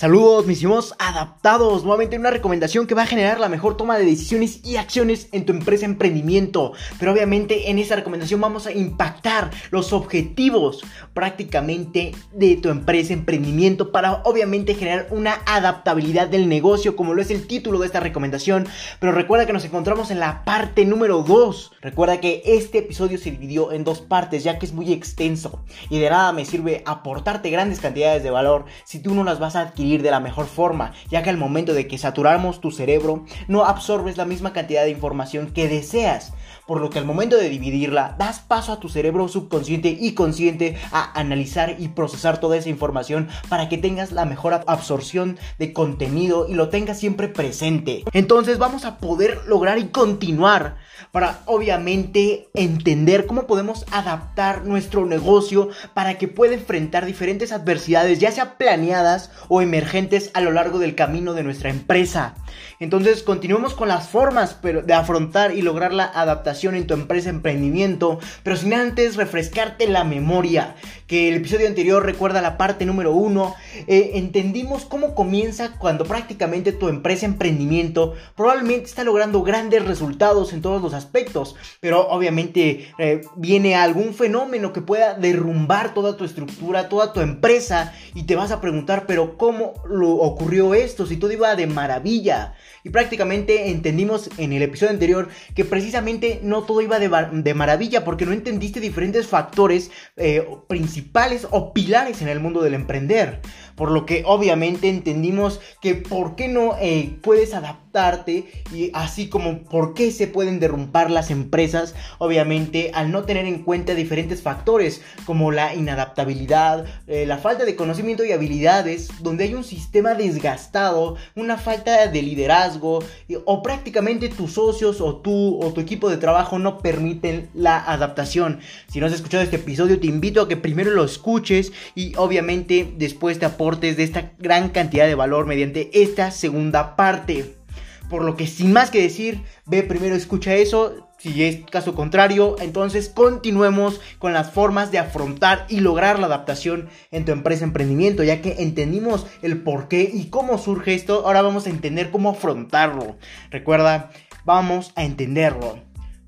Saludos, mis hijos adaptados. Nuevamente una recomendación que va a generar la mejor toma de decisiones y acciones en tu empresa emprendimiento. Pero obviamente en esta recomendación vamos a impactar los objetivos prácticamente de tu empresa emprendimiento para obviamente generar una adaptabilidad del negocio, como lo es el título de esta recomendación. Pero recuerda que nos encontramos en la parte número 2. Recuerda que este episodio se dividió en dos partes, ya que es muy extenso y de nada me sirve aportarte grandes cantidades de valor si tú no las vas a adquirir de la mejor forma, ya que al momento de que saturamos tu cerebro no absorbes la misma cantidad de información que deseas, por lo que al momento de dividirla das paso a tu cerebro subconsciente y consciente a analizar y procesar toda esa información para que tengas la mejor absorción de contenido y lo tengas siempre presente. Entonces vamos a poder lograr y continuar para obviamente entender cómo podemos adaptar nuestro negocio para que pueda enfrentar diferentes adversidades, ya sea planeadas o emergentes a lo largo del camino de nuestra empresa. Entonces continuemos con las formas de afrontar y lograr la adaptación en tu empresa emprendimiento, pero sin antes refrescarte la memoria, que el episodio anterior recuerda la parte número uno, eh, entendimos cómo comienza cuando prácticamente tu empresa emprendimiento probablemente está logrando grandes resultados en todos los aspectos, pero obviamente eh, viene algún fenómeno que pueda derrumbar toda tu estructura, toda tu empresa y te vas a preguntar, pero ¿cómo lo ocurrió esto? Si todo iba de maravilla. Y prácticamente entendimos en el episodio anterior que precisamente no todo iba de, maravilla porque no entendiste diferentes factores eh, principales o pilares en el mundo del emprender. Por lo que obviamente entendimos que por qué no eh, puedes adaptarte y así como por qué se pueden derrumbar las empresas, obviamente al no tener en cuenta diferentes factores como la inadaptabilidad, eh, la falta de conocimiento y habilidades, donde hay un sistema desgastado, una falta de liderazgo o prácticamente tus socios o tú o tu equipo de trabajo no permiten la adaptación. Si no has escuchado este episodio te invito a que primero lo escuches y obviamente después te aportes de esta gran cantidad de valor mediante esta segunda parte. Por lo que sin más que decir, ve primero, escucha eso. Si es caso contrario, entonces continuemos con las formas de afrontar y lograr la adaptación en tu empresa emprendimiento, ya que entendimos el por qué y cómo surge esto, ahora vamos a entender cómo afrontarlo. Recuerda, vamos a entenderlo.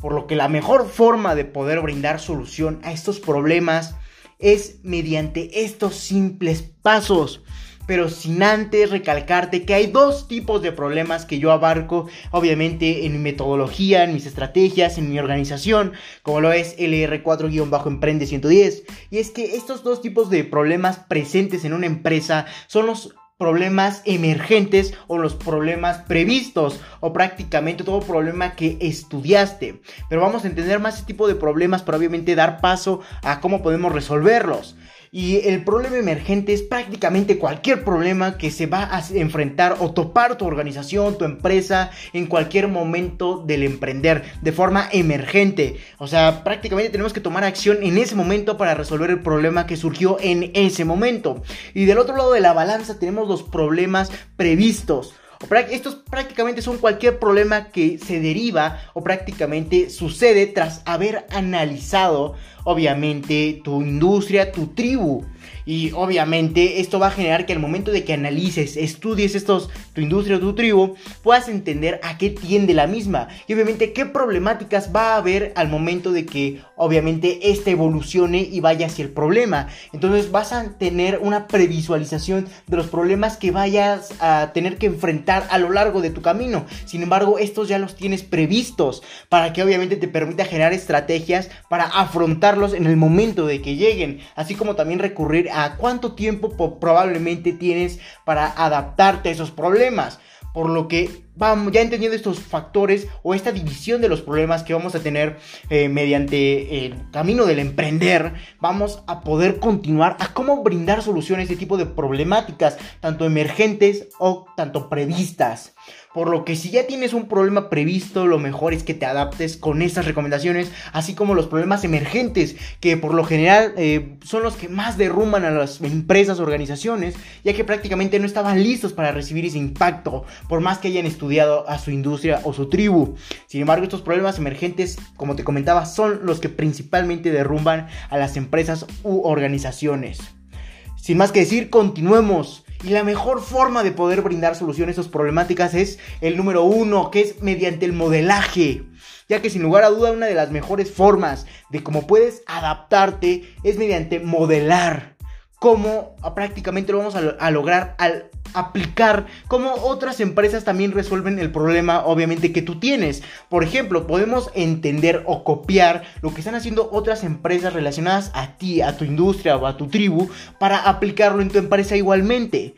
Por lo que la mejor forma de poder brindar solución a estos problemas es mediante estos simples pasos. Pero sin antes recalcarte que hay dos tipos de problemas que yo abarco, obviamente en mi metodología, en mis estrategias, en mi organización, como lo es LR4-Emprende 110. Y es que estos dos tipos de problemas presentes en una empresa son los problemas emergentes o los problemas previstos o prácticamente todo problema que estudiaste. Pero vamos a entender más este tipo de problemas para obviamente dar paso a cómo podemos resolverlos. Y el problema emergente es prácticamente cualquier problema que se va a enfrentar o topar tu organización, tu empresa, en cualquier momento del emprender, de forma emergente. O sea, prácticamente tenemos que tomar acción en ese momento para resolver el problema que surgió en ese momento. Y del otro lado de la balanza tenemos los problemas previstos. Estos prácticamente son cualquier problema que se deriva o prácticamente sucede tras haber analizado obviamente tu industria, tu tribu. Y obviamente esto va a generar que al momento de que analices, estudies estos, tu industria o tu tribu, puedas entender a qué tiende la misma. Y obviamente qué problemáticas va a haber al momento de que obviamente esta evolucione y vaya hacia el problema. Entonces vas a tener una previsualización de los problemas que vayas a tener que enfrentar a lo largo de tu camino. Sin embargo, estos ya los tienes previstos para que obviamente te permita generar estrategias para en el momento de que lleguen. Así como también recurrir a cuánto tiempo probablemente tienes para adaptarte a esos problemas. Por lo que vamos, ya entendiendo estos factores o esta división de los problemas que vamos a tener eh, mediante el camino del emprender, vamos a poder continuar a cómo brindar soluciones a este tipo de problemáticas, tanto emergentes o tanto previstas. Por lo que si ya tienes un problema previsto, lo mejor es que te adaptes con estas recomendaciones, así como los problemas emergentes, que por lo general eh, son los que más derrumban a las empresas, organizaciones, ya que prácticamente no estaban listos para recibir ese impacto, por más que hayan estudiado a su industria o su tribu. Sin embargo, estos problemas emergentes, como te comentaba, son los que principalmente derrumban a las empresas u organizaciones. Sin más que decir, continuemos Y la mejor forma de poder brindar soluciones a esas problemáticas es el número uno, que es mediante el modelaje. Ya que sin lugar a duda una de las mejores formas de cómo puedes adaptarte es mediante modelar. Cómo prácticamente lo vamos a, lograr al aplicar cómo otras empresas también resuelven el problema obviamente que tú tienes. Por ejemplo, podemos entender o copiar lo que están haciendo otras empresas relacionadas a ti, a tu industria o a tu tribu para aplicarlo en tu empresa igualmente.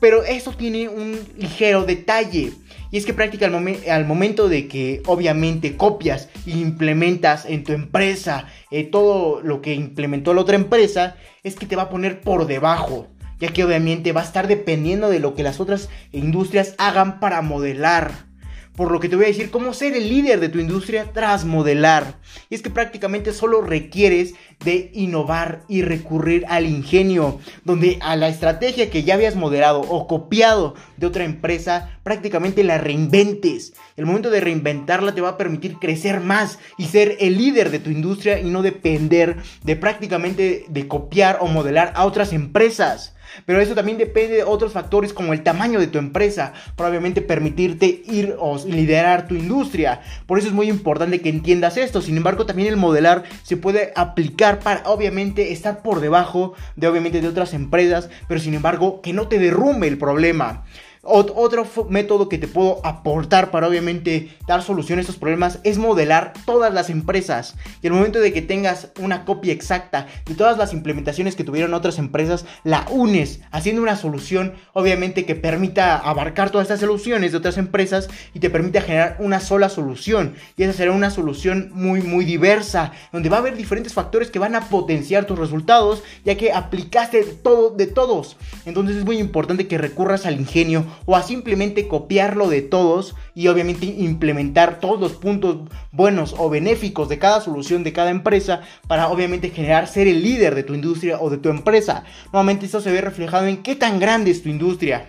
Pero eso tiene un ligero detalle. Y es que prácticamente al, momento de que obviamente copias e implementas en tu empresa eh, todo lo que implementó la otra empresa, es que te va a poner por debajo. Ya que obviamente va a estar dependiendo de lo que las otras industrias hagan para modelar por lo que te voy a decir cómo ser el líder de tu industria tras modelar. Y es que prácticamente solo requieres de innovar y recurrir al ingenio, donde a la estrategia que ya habías modelado o copiado de otra empresa, prácticamente la reinventes. El momento de reinventarla te va a permitir crecer más y ser el líder de tu industria y no depender de prácticamente de copiar o modelar a otras empresas. Pero eso también depende de otros factores como el tamaño de tu empresa, probablemente permitirte ir o liderar tu industria. Por eso es muy importante que entiendas esto. Sin embargo, también el modelar se puede aplicar para obviamente estar por debajo de obviamente de otras empresas, pero sin embargo que no te derrumbe el problema otro método que te puedo aportar para obviamente dar solución a estos problemas es modelar todas las empresas. Y el momento de que tengas una copia exacta de todas las implementaciones que tuvieron otras empresas, la unes haciendo una solución obviamente que permita abarcar todas estas soluciones de otras empresas y te permita generar una sola solución. Y esa será una solución muy muy diversa, donde va a haber diferentes factores que van a potenciar tus resultados, ya que aplicaste todo de todos. Entonces es muy importante que recurras al ingenio o a simplemente copiarlo de todos y obviamente implementar todos los puntos buenos o benéficos de cada solución de cada empresa para obviamente generar ser el líder de tu industria o de tu empresa. Nuevamente esto se ve reflejado en qué tan grande es tu industria.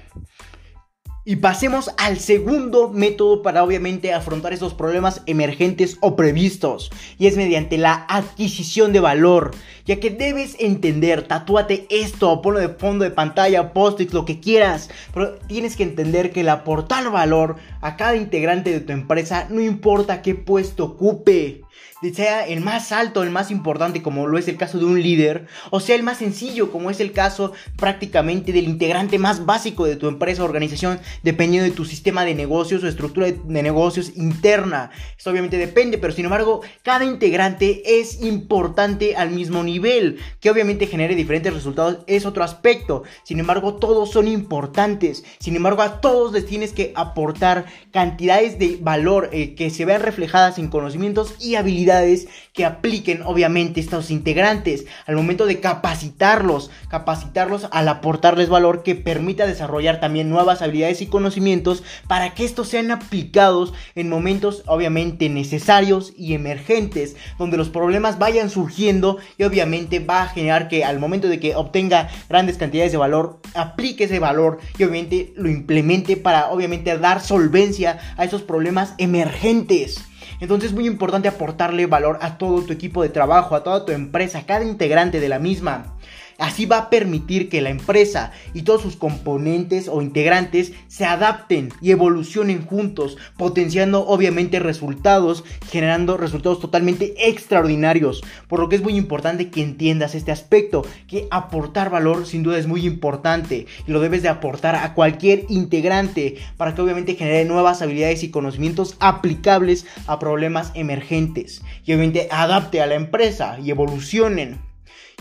Y pasemos al segundo método para obviamente afrontar esos problemas emergentes o previstos. Y es mediante la adquisición de valor. Ya que debes entender, tatúate esto, ponlo de fondo de pantalla, post-its, lo que quieras. Pero tienes que entender que el aportar valor a cada integrante de tu empresa, no importa qué puesto ocupe sea el más alto, el más importante, como lo es el caso de un líder, o sea el más sencillo, como es el caso prácticamente del integrante más básico de tu empresa o organización, dependiendo de tu sistema de negocios o estructura de, negocios interna. Esto obviamente depende, pero sin embargo, cada integrante es importante al mismo nivel, que obviamente genere diferentes resultados es otro aspecto. Sin embargo, todos son importantes. Sin embargo, a todos les tienes que aportar cantidades de valor eh, que se vean reflejadas en conocimientos y habilidades que apliquen obviamente estos integrantes al momento de capacitarlos, capacitarlos al aportarles valor que permita desarrollar también nuevas habilidades y conocimientos para que estos sean aplicados en momentos obviamente necesarios y emergentes donde los problemas vayan surgiendo y obviamente va a generar que al momento de que obtenga grandes cantidades de valor aplique ese valor y obviamente lo implemente para obviamente dar solvencia a esos problemas emergentes. Entonces es muy importante aportarle valor a todo tu equipo de trabajo, a toda tu empresa, a cada integrante de la misma. Así va a permitir que la empresa y todos sus componentes o integrantes se adapten y evolucionen juntos, potenciando obviamente resultados, generando resultados totalmente extraordinarios. Por lo que es muy importante que entiendas este aspecto, que aportar valor sin duda es muy importante y lo debes de aportar a cualquier integrante para que obviamente genere nuevas habilidades y conocimientos aplicables a problemas emergentes y obviamente adapte a la empresa y evolucionen.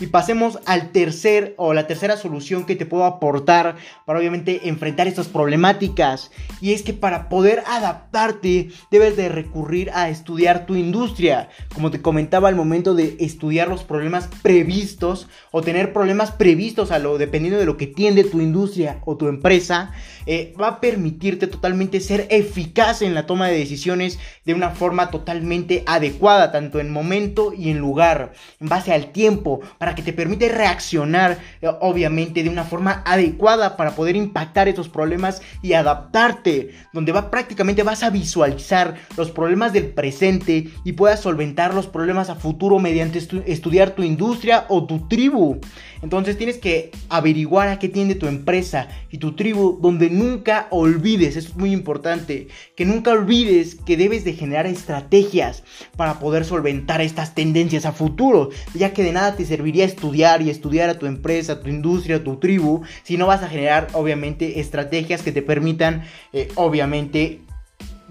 Y pasemos al tercer o la tercera solución que te puedo aportar para obviamente enfrentar estas problemáticas. Y es que para poder adaptarte debes de recurrir a estudiar tu industria. Como te comentaba al momento de estudiar los problemas previstos o tener problemas previstos a lo dependiendo de lo que tiende tu industria o tu empresa eh, va a permitirte totalmente ser eficaz en la toma de decisiones de una forma totalmente adecuada, tanto en momento y en lugar, en base al tiempo, para que te permite reaccionar, eh, obviamente, de una forma adecuada para poder impactar esos problemas y adaptarte, donde va prácticamente vas a visualizar los problemas del presente y puedas solventar los problemas a futuro mediante estudiar tu industria o tu tribu. Entonces tienes que averiguar a qué tiende tu empresa y tu tribu, donde nunca olvides, es muy importante, que nunca olvides que debes de generar estrategias para poder solventar estas tendencias a futuro, ya que de nada te estudiar y estudiar a tu empresa, tu industria, tu tribu, si no vas a generar obviamente estrategias que te permitan eh, obviamente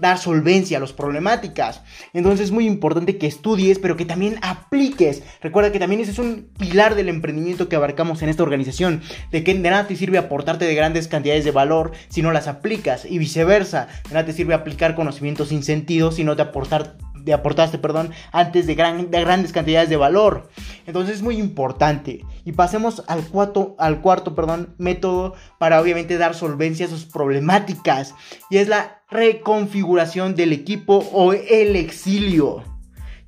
dar solvencia a las problemáticas. Entonces es muy importante que estudies, pero que también apliques. Recuerda que también ese es un pilar del emprendimiento que abarcamos en esta organización, de que de nada te sirve aportarte de grandes cantidades de valor si no las aplicas y viceversa. De nada te sirve aplicar conocimientos sin sentido si no te aportar de aportaste, perdón, antes de, gran, de, grandes cantidades de valor. Entonces es muy importante. Y pasemos al cuarto, al cuarto perdón, método para obviamente dar solvencia a sus problemáticas. Y es la reconfiguración del equipo o el exilio.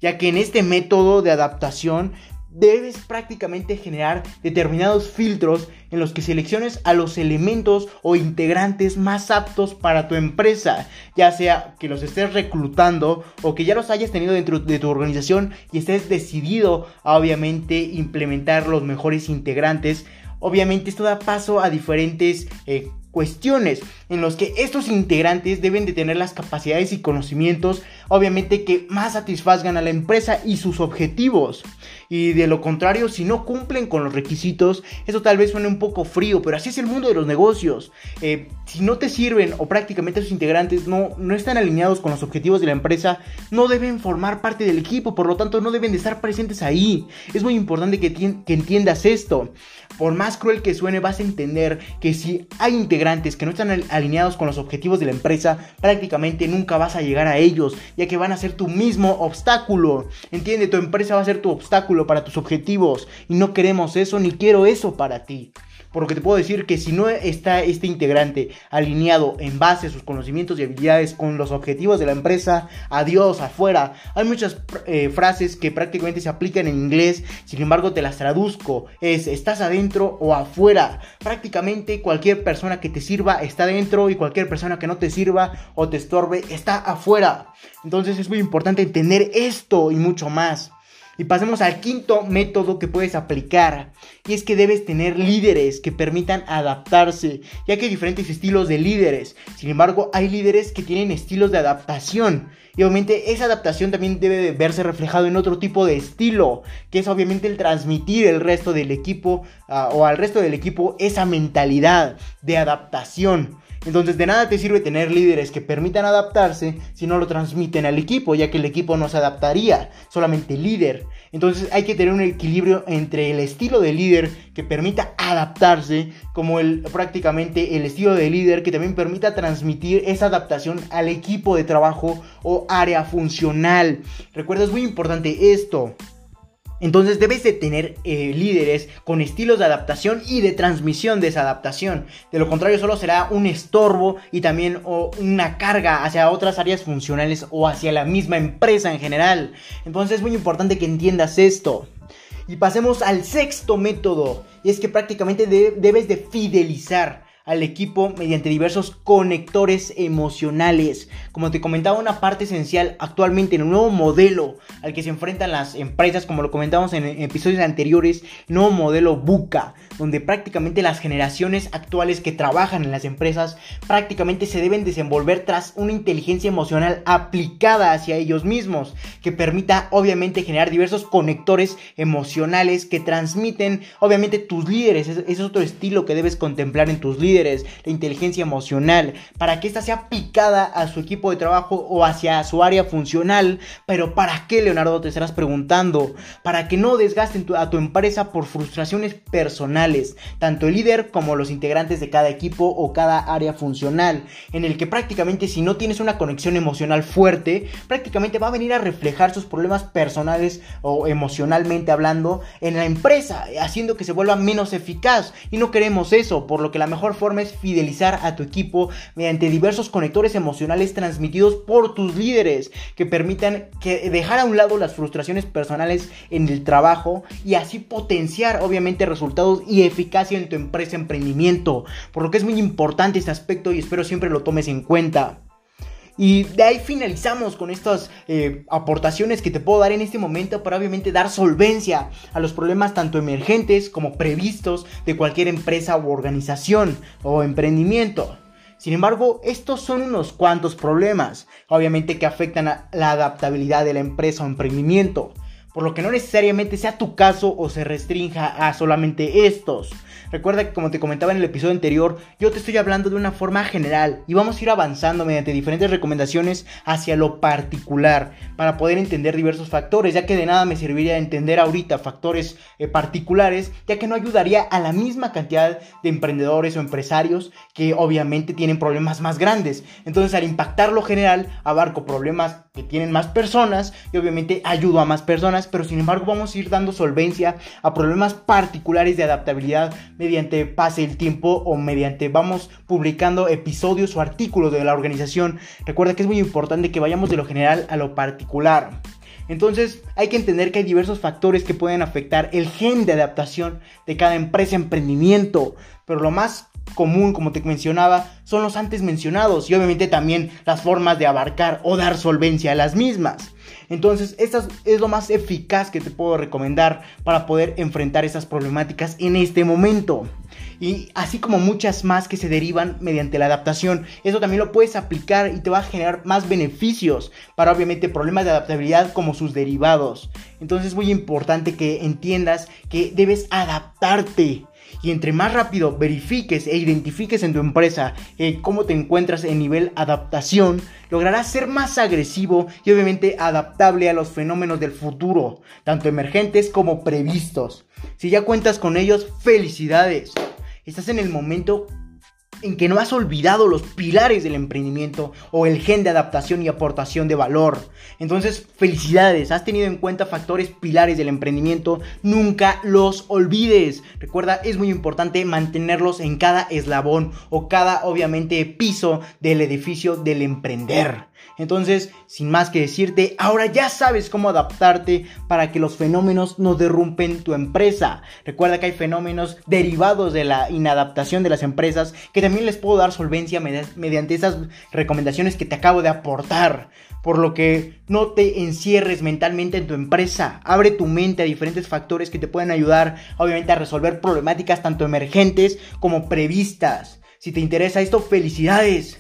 Ya que en este método de adaptación debes prácticamente generar determinados filtros en los que selecciones a los elementos o integrantes más aptos para tu empresa, ya sea que los estés reclutando o que ya los hayas tenido dentro de tu organización y estés decidido a obviamente implementar los mejores integrantes. Obviamente esto da paso a diferentes eh, cuestiones en los que estos integrantes deben de tener las capacidades y conocimientos obviamente que más satisfazgan a la empresa y sus objetivos. Y de lo contrario si no cumplen con los requisitos eso tal vez suene un poco frío pero así es el mundo de los negocios. Eh, si no te sirven o prácticamente sus integrantes no, no están alineados con los objetivos de la empresa no deben formar parte del equipo por lo tanto no deben de estar presentes ahí. Es muy importante que, que entiendas esto. Por más cruel que suene vas a entender que si hay integrantes que no están alineados con los objetivos de la empresa prácticamente nunca vas a llegar a ellos ya que van a ser tu mismo obstáculo entiende tu empresa va a ser tu obstáculo para tus objetivos y no queremos eso ni quiero eso para ti. Porque te puedo decir que si no está este integrante alineado en base a sus conocimientos y habilidades con los objetivos de la empresa, adiós, afuera. Hay muchas eh, frases que prácticamente se aplican en inglés, sin embargo te las traduzco. Es estás adentro o afuera. Prácticamente cualquier persona que te sirva está dentro y cualquier persona que no te sirva o te estorbe está afuera. Entonces es muy importante entender esto y mucho más. Y pasemos al quinto método que puedes aplicar. Y es que debes tener líderes que permitan adaptarse, ya que hay diferentes estilos de líderes. Sin embargo, hay líderes que tienen estilos de adaptación. Y obviamente esa adaptación también debe verse reflejado en otro tipo de estilo, que es obviamente el transmitir el resto del equipo ah, o al resto del equipo esa mentalidad de adaptación. Entonces de nada te sirve tener líderes que permitan adaptarse si no lo transmiten al equipo, ya que el equipo no se adaptaría, solamente líder. Entonces hay que tener un equilibrio entre el estilo de líder que permita adaptarse, como el prácticamente el estilo de líder que también permita transmitir esa adaptación al equipo de trabajo o área funcional. Recuerda, es muy importante esto. Entonces debes de tener eh, líderes con estilos de adaptación y de transmisión de esa adaptación. De lo contrario solo será un estorbo y también una carga hacia otras áreas funcionales o hacia la misma empresa en general. Entonces es muy importante que entiendas esto. Y pasemos al sexto método. Y es que prácticamente debes de fidelizar al equipo mediante diversos conectores emocionales. Como te comentaba, una parte esencial actualmente en un nuevo modelo al que se enfrentan las empresas, como lo comentamos en episodios anteriores, nuevo modelo Buca, donde prácticamente las generaciones actuales que trabajan en las empresas prácticamente se deben desenvolver tras una inteligencia emocional aplicada hacia ellos mismos, que permita obviamente generar diversos conectores emocionales que transmiten obviamente tus líderes. Ese es otro estilo que debes contemplar en tus líderes la inteligencia emocional, para que ésta sea picada a su equipo de trabajo o hacia su área funcional. Pero ¿para qué, Leonardo? Te estarás preguntando. Para que no desgasten a tu empresa por frustraciones personales, tanto el líder como los integrantes de cada equipo o cada área funcional, en el que prácticamente si no tienes una conexión emocional fuerte, prácticamente va a venir a reflejar sus problemas personales o emocionalmente hablando en la empresa, haciendo que se vuelva menos eficaz. Y no queremos eso, por lo que la mejor forma es fidelizar a tu equipo mediante diversos conectores emocionales transmitidos por tus líderes que permitan que dejar a un lado las frustraciones personales en el trabajo y así potenciar obviamente resultados y eficacia en tu empresa emprendimiento. Por lo que es muy importante este aspecto y espero siempre lo tomes en cuenta. Y de ahí finalizamos con estas eh, aportaciones que te puedo dar en este momento para obviamente dar solvencia a los problemas tanto emergentes como previstos de cualquier empresa u organización o emprendimiento. Sin embargo, estos son unos cuantos problemas, obviamente que afectan a la adaptabilidad de la empresa o emprendimiento, por lo que no necesariamente sea tu caso o se restrinja a solamente estos. Recuerda que como te comentaba en el episodio anterior, yo te estoy hablando de una forma general y vamos a ir avanzando mediante diferentes recomendaciones hacia lo particular para poder entender diversos factores, ya que de nada me serviría entender ahorita factores eh, particulares, ya que no ayudaría a la misma cantidad de emprendedores o empresarios que obviamente tienen problemas más grandes. Entonces al impactar lo general, abarco problemas que tienen más personas y obviamente ayudo a más personas, pero sin embargo vamos a ir dando solvencia a problemas particulares de adaptabilidad mediante pase el tiempo o mediante vamos publicando episodios o artículos de la organización. Recuerda que es muy importante que vayamos de lo general a lo particular. Entonces hay que entender que hay diversos factores que pueden afectar el gen de adaptación de cada empresa, emprendimiento, pero lo más común, como te mencionaba, son los antes mencionados y obviamente también las formas de abarcar o dar solvencia a las mismas. Entonces, esto es lo más eficaz que te puedo recomendar para poder enfrentar esas problemáticas en este momento. Y así como muchas más que se derivan mediante la adaptación, eso también lo puedes aplicar y te va a generar más beneficios para obviamente problemas de adaptabilidad como sus derivados. Entonces es muy importante que entiendas que debes adaptarte y entre más rápido verifiques e identifiques en tu empresa eh, cómo te encuentras en nivel adaptación, lograrás ser más agresivo y obviamente adaptable a los fenómenos del futuro, tanto emergentes como previstos. Si ya cuentas con ellos, felicidades. Estás en el momento en que no has olvidado los pilares del emprendimiento o el gen de adaptación y aportación de valor. Entonces, felicidades, has tenido en cuenta factores pilares del emprendimiento, nunca los olvides. Recuerda, es muy importante mantenerlos en cada eslabón o cada, obviamente, piso del edificio del emprender. Entonces, sin más que decirte, ahora ya sabes cómo adaptarte para que los fenómenos no derrumpen tu empresa. Recuerda que hay fenómenos derivados de la inadaptación de las empresas que también les puedo dar solvencia mediante esas recomendaciones que te acabo de aportar. Por lo que no te encierres mentalmente en tu empresa. Abre tu mente a diferentes factores que te pueden ayudar, obviamente, a resolver problemáticas tanto emergentes como previstas. Si te interesa esto, felicidades.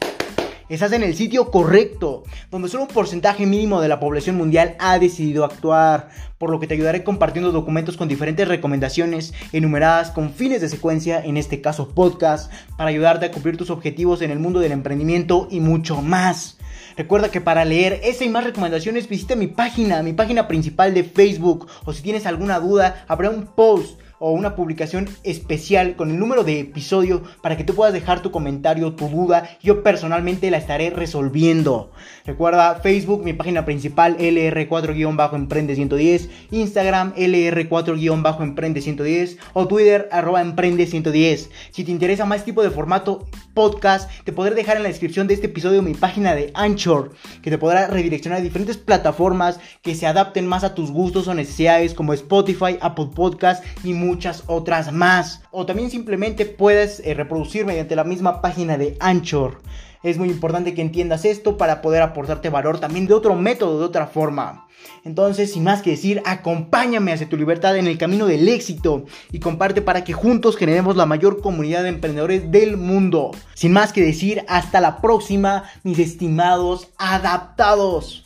Estás en el sitio correcto, donde solo un porcentaje mínimo de la población mundial ha decidido actuar, por lo que te ayudaré compartiendo documentos con diferentes recomendaciones enumeradas con fines de secuencia, en este caso podcast, para ayudarte a cumplir tus objetivos en el mundo del emprendimiento y mucho más. Recuerda que para leer esa y más recomendaciones visita mi página, mi página principal de Facebook o si tienes alguna duda habrá un post o una publicación especial con el número de episodio para que tú puedas dejar tu comentario, tu duda. Yo personalmente la estaré resolviendo. Recuerda Facebook, mi página principal LR4-Emprende110, Instagram LR4-Emprende110 o Twitter arroba Emprende110. Si te interesa más tipo de formato podcast, te podré dejar en la descripción de este episodio mi página de Anchor, que te podrá redireccionar a diferentes plataformas que se adapten más a tus gustos o necesidades como Spotify, Apple Podcast y muchas otras más. O también simplemente puedes eh, reproducir mediante la misma página de Anchor. Es muy importante que entiendas esto para poder aportarte valor también de otro método, de otra forma. Entonces, sin más que decir, acompáñame hacia tu libertad en el camino del éxito y comparte para que juntos generemos la mayor comunidad de emprendedores del mundo. Sin más que decir, hasta la próxima, mis estimados adaptados.